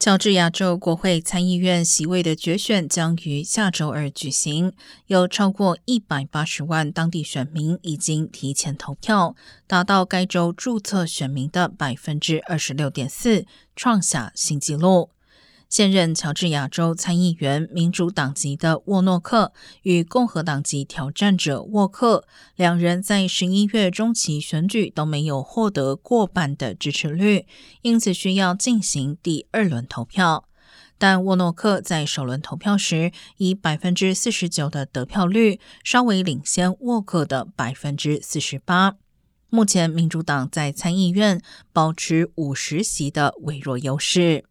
乔治亚州国会参议院席位的决选将于下周二举行，有超过一百八十万当地选民已经提前投票，达到该州注册选民的百分之二十六点四，创下新纪录。现任乔治亚州参议员民主党籍的沃诺克与共和党籍挑战者沃克两人在十一月中期选举都没有获得过半的支持率，因此需要进行第二轮投票。但沃诺克在首轮投票时以百分之四十九的得票率稍微领先沃克的百分之四十八。目前民主党在参议院保持五十席的微弱优势。